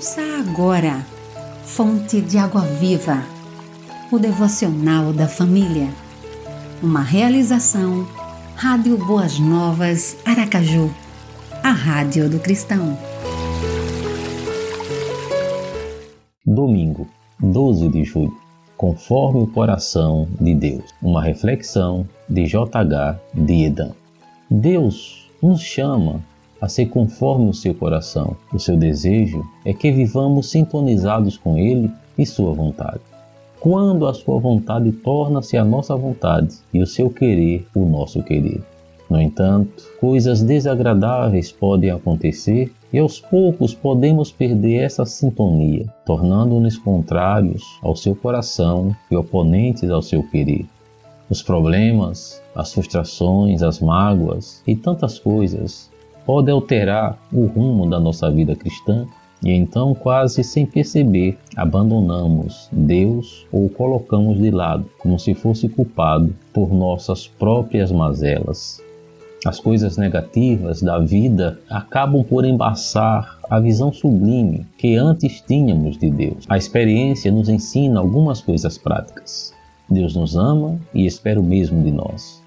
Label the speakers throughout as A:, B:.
A: Ouça agora, Fonte de Água Viva, o devocional da família. Uma realização, Rádio Boas Novas, Aracaju, a Rádio do Cristão.
B: Domingo, 12 de julho, conforme o coração de Deus. Uma reflexão de J.H. Diedan. Deus nos chama a ser conforme o seu coração. O seu desejo é que vivamos sintonizados com Ele e Sua vontade. Quando a Sua vontade torna-se a nossa vontade e o seu querer o nosso querer. No entanto, coisas desagradáveis podem acontecer e aos poucos podemos perder essa sintonia, tornando-nos contrários ao seu coração e oponentes ao seu querer. Os problemas, as frustrações, as mágoas e tantas coisas pode alterar o rumo da nossa vida cristã e então, quase sem perceber, abandonamos Deus ou o colocamos de lado, como se fosse culpado por nossas próprias mazelas. As coisas negativas da vida acabam por embaçar a visão sublime que antes tínhamos de Deus. A experiência nos ensina algumas coisas práticas. Deus nos ama e espera o mesmo de nós.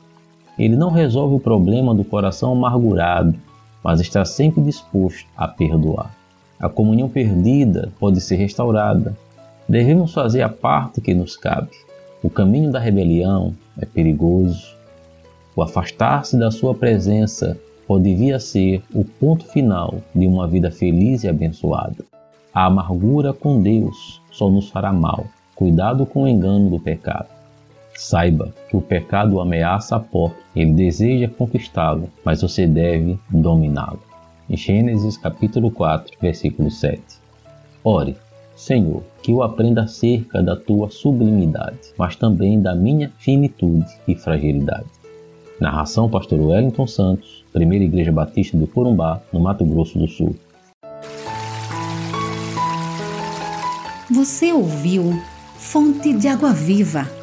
B: Ele não resolve o problema do coração amargurado, mas está sempre disposto a perdoar. A comunhão perdida pode ser restaurada. Devemos fazer a parte que nos cabe. O caminho da rebelião é perigoso. O afastar-se da sua presença pode vir a ser o ponto final de uma vida feliz e abençoada. A amargura com Deus só nos fará mal. Cuidado com o engano do pecado. Saiba que o pecado ameaça a porta, ele deseja conquistá-lo, mas você deve dominá-lo. Gênesis capítulo 4, versículo 7. Ore, Senhor, que eu aprenda acerca da tua sublimidade, mas também da minha finitude e fragilidade. Narração Pastor Wellington Santos, Primeira Igreja Batista do Corumbá, no Mato Grosso do Sul.
A: Você ouviu Fonte de Água Viva